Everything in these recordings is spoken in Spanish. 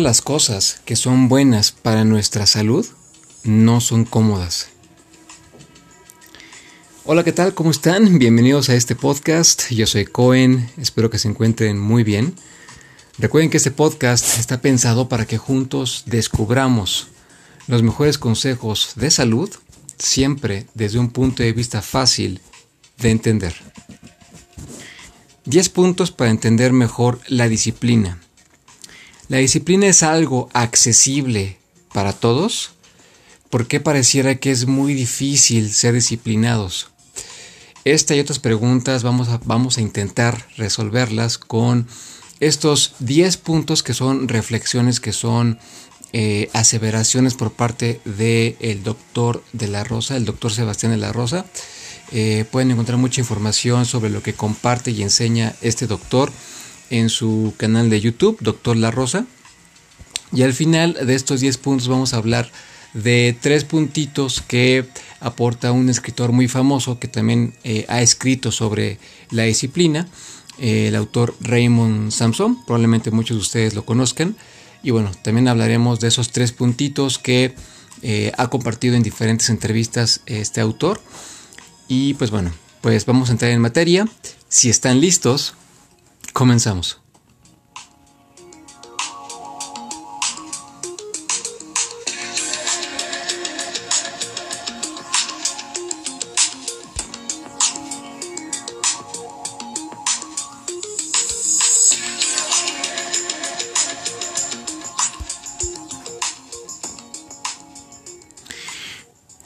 Las cosas que son buenas para nuestra salud no son cómodas. Hola, ¿qué tal? ¿Cómo están? Bienvenidos a este podcast. Yo soy Cohen, espero que se encuentren muy bien. Recuerden que este podcast está pensado para que juntos descubramos los mejores consejos de salud, siempre desde un punto de vista fácil de entender. 10 puntos para entender mejor la disciplina. La disciplina es algo accesible para todos. ¿Por qué pareciera que es muy difícil ser disciplinados? Esta y otras preguntas vamos a, vamos a intentar resolverlas con estos 10 puntos que son reflexiones, que son eh, aseveraciones por parte del doctor de la Rosa, el doctor Sebastián de la Rosa. Eh, pueden encontrar mucha información sobre lo que comparte y enseña este doctor en su canal de YouTube, Doctor La Rosa. Y al final de estos 10 puntos vamos a hablar de tres puntitos que aporta un escritor muy famoso que también eh, ha escrito sobre la disciplina, eh, el autor Raymond Samson, probablemente muchos de ustedes lo conozcan. Y bueno, también hablaremos de esos tres puntitos que eh, ha compartido en diferentes entrevistas este autor. Y pues bueno, pues vamos a entrar en materia. Si están listos, Comenzamos.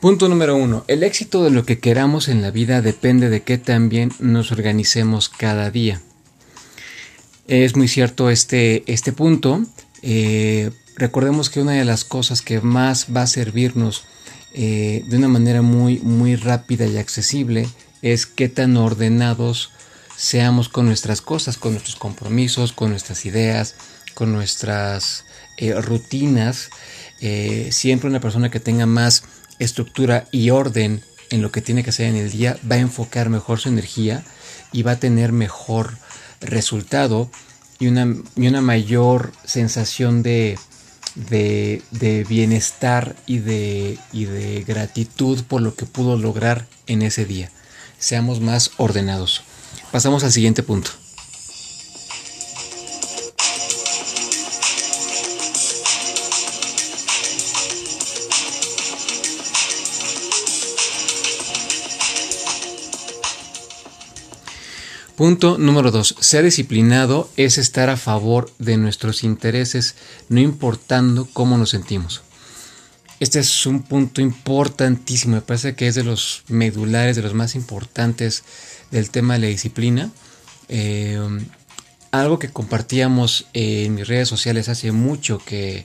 Punto número uno. El éxito de lo que queramos en la vida depende de qué también nos organicemos cada día. Es muy cierto este, este punto. Eh, recordemos que una de las cosas que más va a servirnos eh, de una manera muy, muy rápida y accesible es qué tan ordenados seamos con nuestras cosas, con nuestros compromisos, con nuestras ideas, con nuestras eh, rutinas. siempre una persona que tenga más estructura y orden en lo que tiene que hacer en el día va a enfocar mejor su energía y va a tener mejor resultado y una, y una mayor sensación de, de, bienestar y de, y de gratitud por lo que pudo lograr en ese día. Seamos más ordenados. Pasamos al siguiente punto. Punto número dos. Ser disciplinado es estar a favor de nuestros intereses, no importando cómo nos sentimos. Este es un punto importantísimo, me parece que es de los medulares, de los más importantes del tema de la disciplina. Eh, algo que compartíamos en mis redes sociales hace mucho que,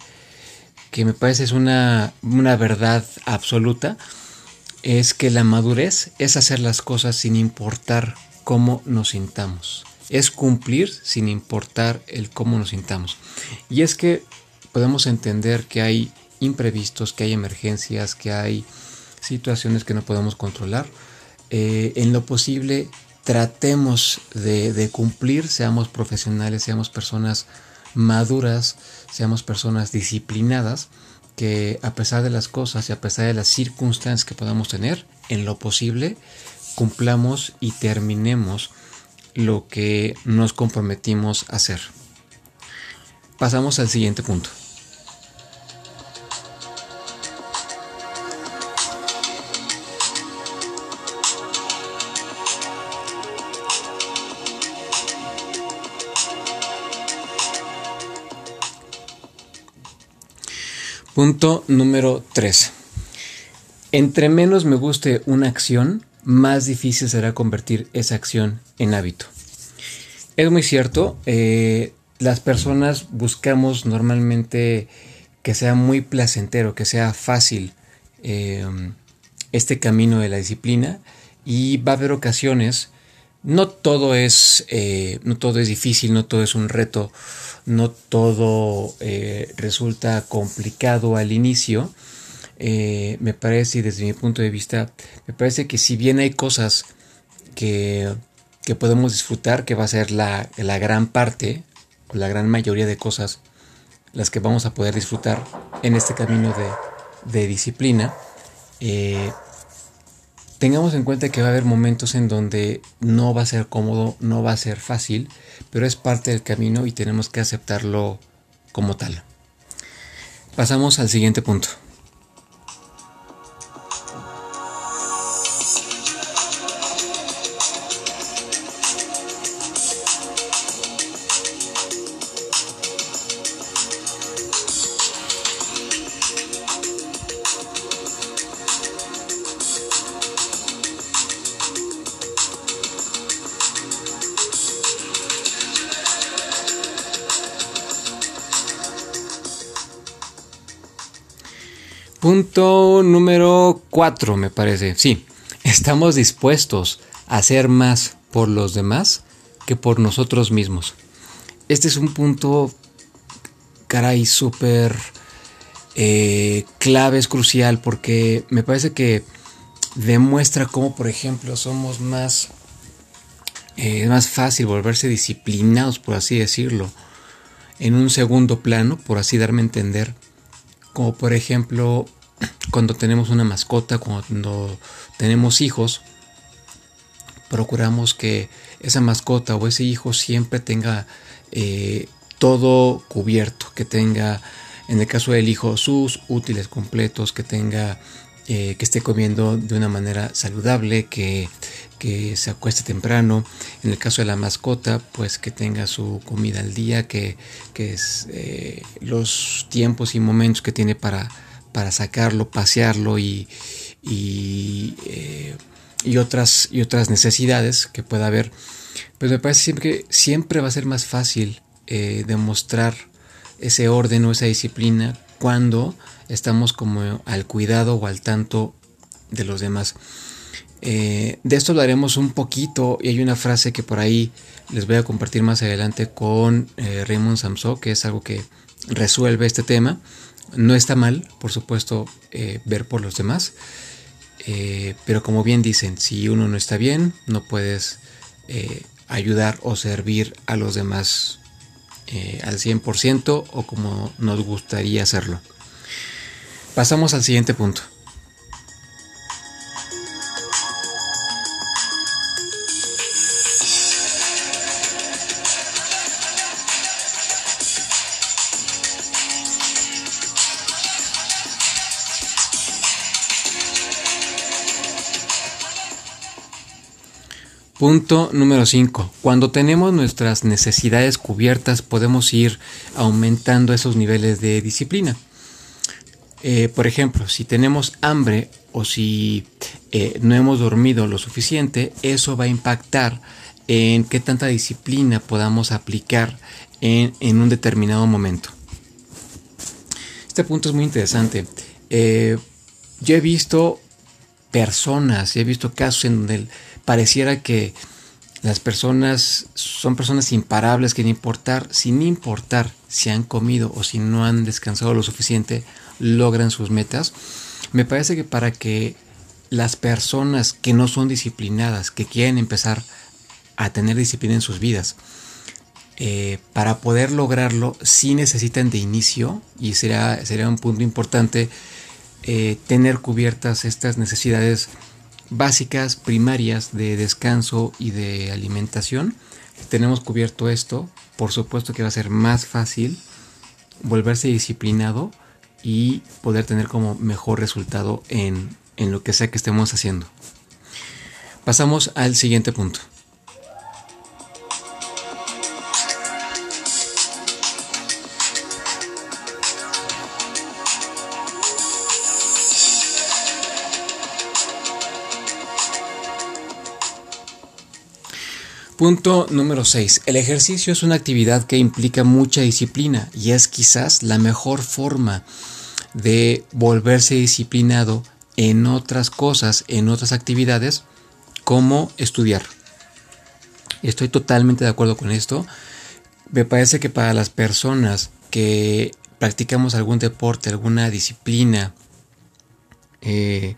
que me parece es una, una verdad absoluta, es que la madurez es hacer las cosas sin importar cómo nos sintamos. Es cumplir sin importar el cómo nos sintamos. Y es que podemos entender que hay imprevistos, que hay emergencias, que hay situaciones que no podemos controlar. Eh, en lo posible tratemos de, de, cumplir, seamos profesionales, seamos personas maduras, seamos personas disciplinadas, que a pesar de las cosas y a pesar de las circunstancias que podamos tener, en lo posible cumplamos y terminemos lo que nos comprometimos a hacer. Pasamos al siguiente punto. Punto número 3. Entre menos me guste una acción, más difícil será convertir esa acción en hábito. Es muy cierto, eh, las personas buscamos normalmente que sea muy placentero, que sea fácil eh, este camino de la disciplina y va a haber ocasiones, no todo es, eh, no todo es difícil, no todo es un reto, no todo resulta complicado al inicio, eh, me parece, desde mi punto de vista, me parece que si bien hay cosas que, que podemos disfrutar, que va a ser la, la gran parte, o la gran mayoría de cosas las que vamos a poder disfrutar en este camino de, disciplina. Eh, tengamos en cuenta que va a haber momentos en donde no va a ser cómodo, no va a ser fácil, pero es parte del camino y tenemos que aceptarlo como tal. Pasamos al siguiente punto. Punto número 4, me parece. Sí, estamos dispuestos a hacer más por los demás que por nosotros mismos. Este es un punto, caray, súper eh, clave, es crucial, porque me parece que demuestra cómo, por ejemplo, somos más, eh, es más fácil volverse disciplinados, por así decirlo, en un segundo plano, por así darme a entender, como por ejemplo cuando tenemos una mascota, cuando tenemos hijos, procuramos que esa mascota o ese hijo siempre tenga eh, todo cubierto, que tenga, en el caso del hijo, sus útiles completos, que tenga, eh, que esté comiendo de una manera saludable, que, se acueste temprano. En el caso de la mascota, pues que tenga su comida al día, que, es, eh, los tiempos y momentos que tiene para para sacarlo, pasearlo y, eh, y, otras, y otras necesidades que pueda haber. Pues me parece siempre que siempre va a ser más fácil eh, demostrar ese orden o esa disciplina cuando estamos como al cuidado o al tanto de los demás. Eh, de esto hablaremos un poquito y hay una frase que por ahí les voy a compartir más adelante con Raymond Samso, que es algo que resuelve este tema. No está mal, por supuesto, eh, ver por los demás, eh, pero como bien dicen, si uno no está bien, no puedes eh, ayudar o servir a los demás al 100% o como nos gustaría hacerlo. Pasamos al siguiente punto. Punto número 5. Cuando tenemos nuestras necesidades cubiertas podemos ir aumentando esos niveles de disciplina. Eh, por ejemplo, si tenemos hambre o si eh, no hemos dormido lo suficiente, eso va a impactar en qué tanta disciplina podamos aplicar en, un determinado momento. Este punto es muy interesante. Eh, yo he visto personas, he visto casos en donde pareciera que las personas son personas imparables que sin importar, sin importar si han comido o si no han descansado lo suficiente, logran sus metas. Me parece que para que las personas que no son disciplinadas, que quieren empezar a tener disciplina en sus vidas, eh, para poder lograrlo, sí necesitan de inicio, y será, sería un punto importante, eh, tener cubiertas estas necesidades básicas, primarias de descanso y de alimentación, tenemos cubierto esto, por supuesto que va a ser más fácil volverse disciplinado y poder tener como mejor resultado en, en lo que sea que estemos haciendo. Pasamos al siguiente punto. Punto número 6. El ejercicio es una actividad que implica mucha disciplina y es quizás la mejor forma de volverse disciplinado en otras cosas, en otras actividades, como estudiar. Estoy totalmente de acuerdo con esto. Me parece que para las personas que practicamos algún deporte, alguna disciplina, eh,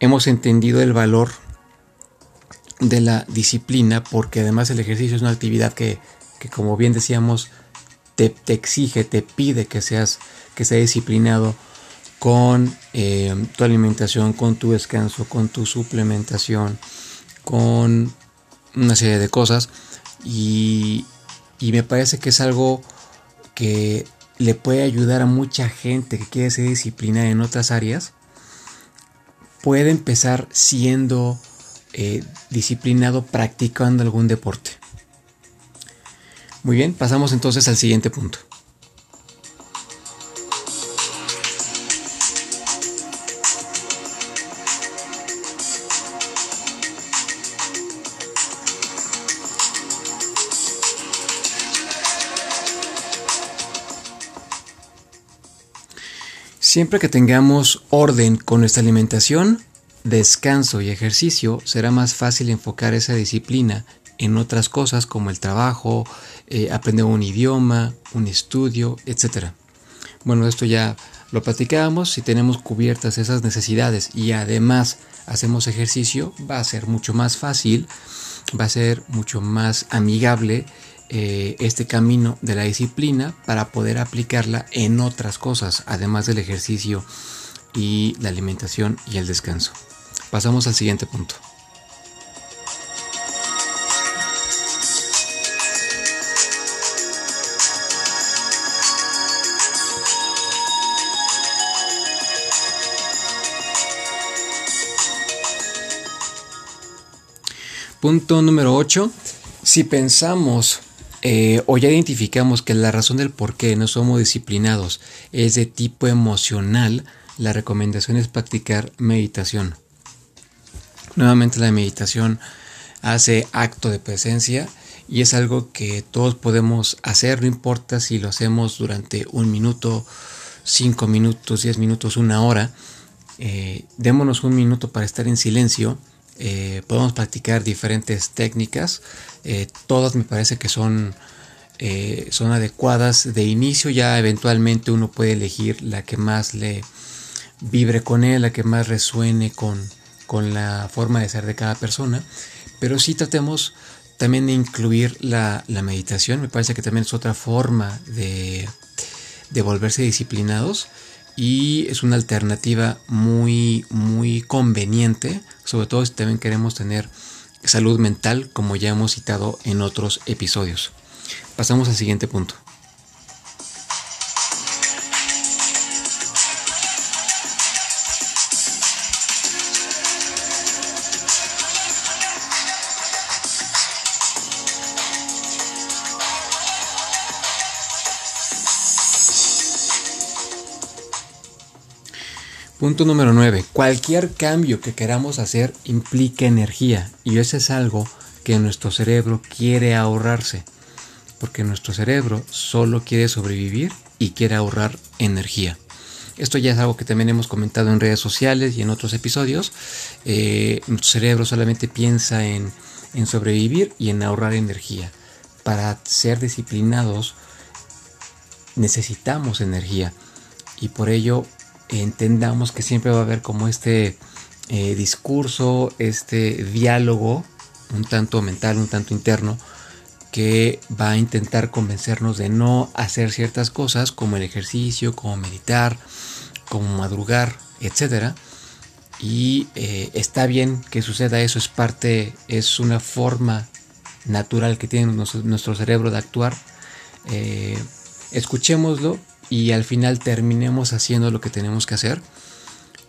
hemos entendido el valor de la disciplina, porque además el ejercicio es una actividad que, como bien decíamos, te, exige, te pide que seas, que disciplinado con eh, tu alimentación, con tu descanso, con tu suplementación, con una serie de cosas. Y, y me parece que es algo que le puede ayudar a mucha gente que quiere ser disciplinada en otras áreas. Puede empezar siendo eh, disciplinado practicando algún deporte. Muy bien, pasamos entonces al siguiente punto. Siempre que tengamos orden con nuestra alimentación, descanso y ejercicio, será más fácil enfocar esa disciplina en otras cosas como el trabajo, eh, aprender un idioma, un estudio, etc. Bueno, esto ya lo platicábamos, si tenemos cubiertas esas necesidades y además hacemos ejercicio, va a ser mucho más fácil, va a ser mucho más amigable eh, este camino de la disciplina para poder aplicarla en otras cosas, además del ejercicio y la alimentación y el descanso. Pasamos al siguiente punto. Punto número 8. Si pensamos eh, o ya identificamos que la razón del por qué no somos disciplinados es de tipo emocional, la recomendación es practicar meditación. Nuevamente la meditación hace acto de presencia y es algo que todos podemos hacer, no importa si lo hacemos durante un minuto, cinco minutos, diez minutos, una hora. Eh, démonos un minuto para estar en silencio eh, podemos practicar diferentes técnicas. Eh, todas me parece que son, son adecuadas de inicio. Ya eventualmente uno puede elegir la que más le vibre con él, la que más resuene con, con la forma de ser de cada persona. Pero sí tratemos también de incluir la, meditación. Me parece que también es otra forma de, de volverse disciplinados y es una alternativa muy muy conveniente, sobre todo si también queremos tener salud mental como ya hemos citado en otros episodios. Pasamos al siguiente punto. Punto número 9. Cualquier cambio que queramos hacer implica energía y eso es algo que nuestro cerebro quiere ahorrarse. Porque nuestro cerebro solo quiere sobrevivir y quiere ahorrar energía. Esto ya es algo que también hemos comentado en redes sociales y en otros episodios. Eh, nuestro cerebro solamente piensa en, en sobrevivir y en ahorrar energía. Para ser disciplinados necesitamos energía y por ello entendamos que siempre va a haber como este eh, discurso, este diálogo, un tanto mental, un tanto interno, que va a intentar convencernos de no hacer ciertas cosas como el ejercicio, como meditar, como madrugar, etc. Y eh, está bien que suceda eso, es parte, es una forma natural que tiene nuestro, cerebro de actuar. Eh, escuchémoslo, y al final terminemos haciendo lo que tenemos que hacer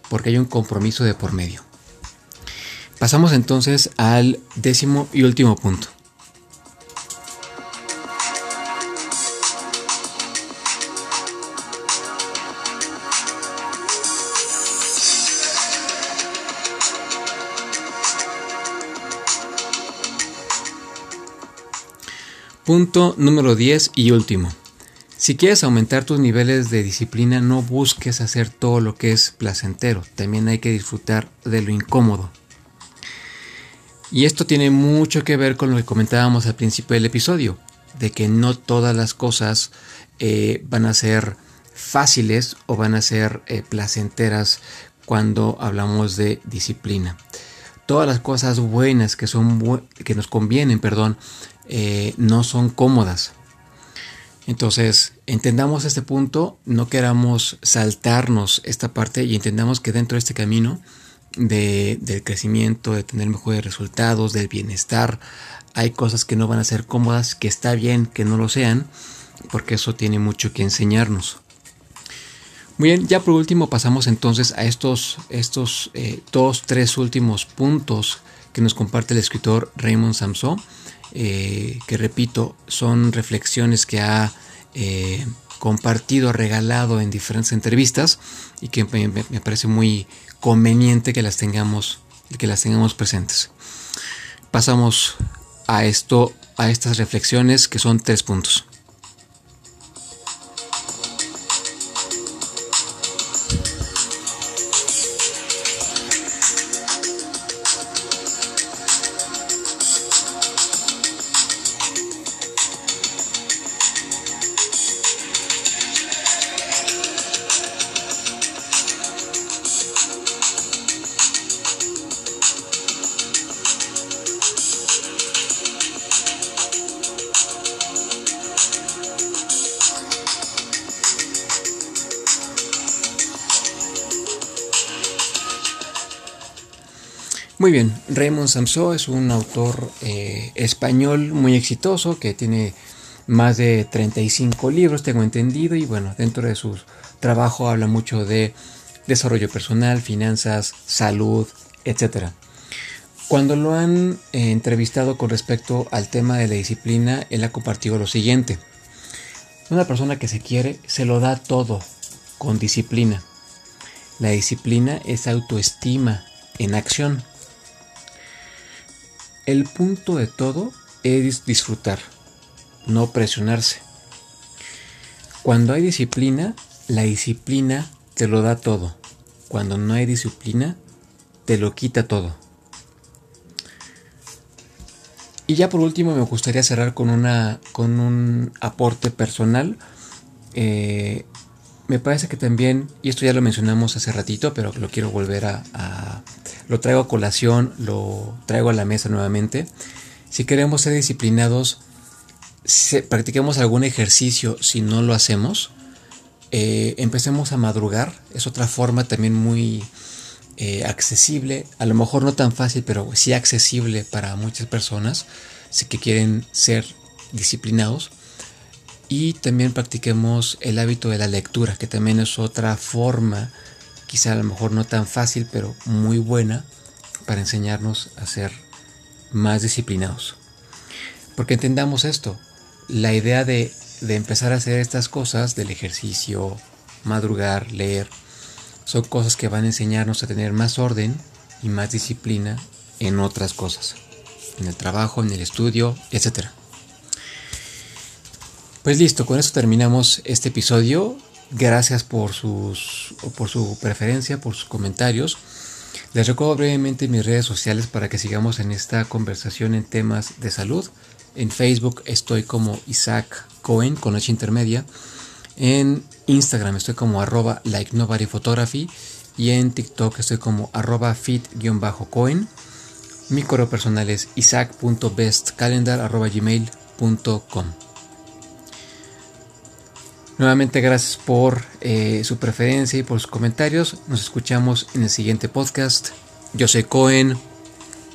porque hay un compromiso de por medio. Pasamos entonces al décimo y último punto. Punto número 10 y último. Si quieres aumentar tus niveles de disciplina, no busques hacer todo lo que es placentero, también hay que disfrutar de lo incómodo. Y esto tiene mucho que ver con lo que comentábamos al principio del episodio, de que no todas las cosas eh, van a ser fáciles o van a ser eh, placenteras cuando hablamos de disciplina. Todas las cosas buenas que, son que nos convienen, perdón, eh, no son cómodas Entonces, entendamos este punto, no queramos saltarnos esta parte y entendamos que dentro de este camino de, del crecimiento, de tener mejores resultados, del bienestar, hay cosas que no van a ser cómodas, que está bien que no lo sean, porque eso tiene mucho que enseñarnos. Muy bien, ya por último pasamos entonces a estos, estos eh, dos, tres últimos puntos que nos comparte el escritor Raymond Samson, eh, que repito, son reflexiones que ha eh, compartido, regalado en diferentes entrevistas y que me, me, parece muy conveniente que las tengamos, que las tengamos presentes. Pasamos a esto, a estas reflexiones que son tres puntos. Muy bien, Raymond Samso es un autor eh, español muy exitoso que tiene más de 35 libros, tengo entendido, y bueno, dentro de su trabajo habla mucho de desarrollo personal, finanzas, salud, etc. Cuando lo han eh, entrevistado con respecto al tema de la disciplina, él ha compartido lo siguiente. Una persona que se quiere se lo da todo con disciplina. La disciplina es autoestima en acción. El punto de todo es disfrutar, no presionarse. Cuando hay disciplina, la disciplina te lo da todo. Cuando no hay disciplina, te lo quita todo. Y ya por último me gustaría cerrar con, una, con un aporte personal. Eh, me parece que también, y esto ya lo mencionamos hace ratito, pero lo quiero volver a lo traigo a colación, lo traigo a la mesa nuevamente. Si queremos ser disciplinados, practiquemos algún ejercicio si no lo hacemos. Eh, empecemos a madrugar, es otra forma también muy eh, accesible, a lo mejor no tan fácil, pero sí accesible para muchas personas si que quieren ser disciplinados. Y también practiquemos el hábito de la lectura, que también es otra forma quizá a lo mejor no tan fácil, pero muy buena para enseñarnos a ser más disciplinados. Porque entendamos esto, la idea de, de empezar a hacer estas cosas, del ejercicio, madrugar, leer, son cosas que van a enseñarnos a tener más orden y más disciplina en otras cosas, en el trabajo, en el estudio, etc. Pues listo, con eso terminamos este episodio. Gracias por, por su preferencia, por sus comentarios. Les recuerdo brevemente mis redes sociales para que sigamos en esta conversación en temas de salud. En Facebook estoy como Isaac Cohen con H intermedia. En Instagram estoy como arroba like nobody photography. Y en TikTok estoy como arroba fit-cohen. Mi correo personal es isaac.bestcalendar.gmail.com Nuevamente gracias por eh, su preferencia y por sus comentarios. Nos escuchamos en el siguiente podcast. Yo soy Cohen.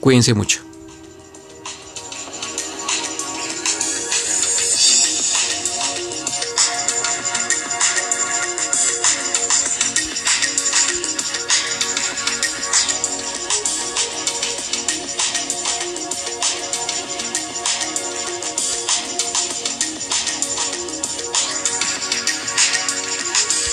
Cuídense mucho.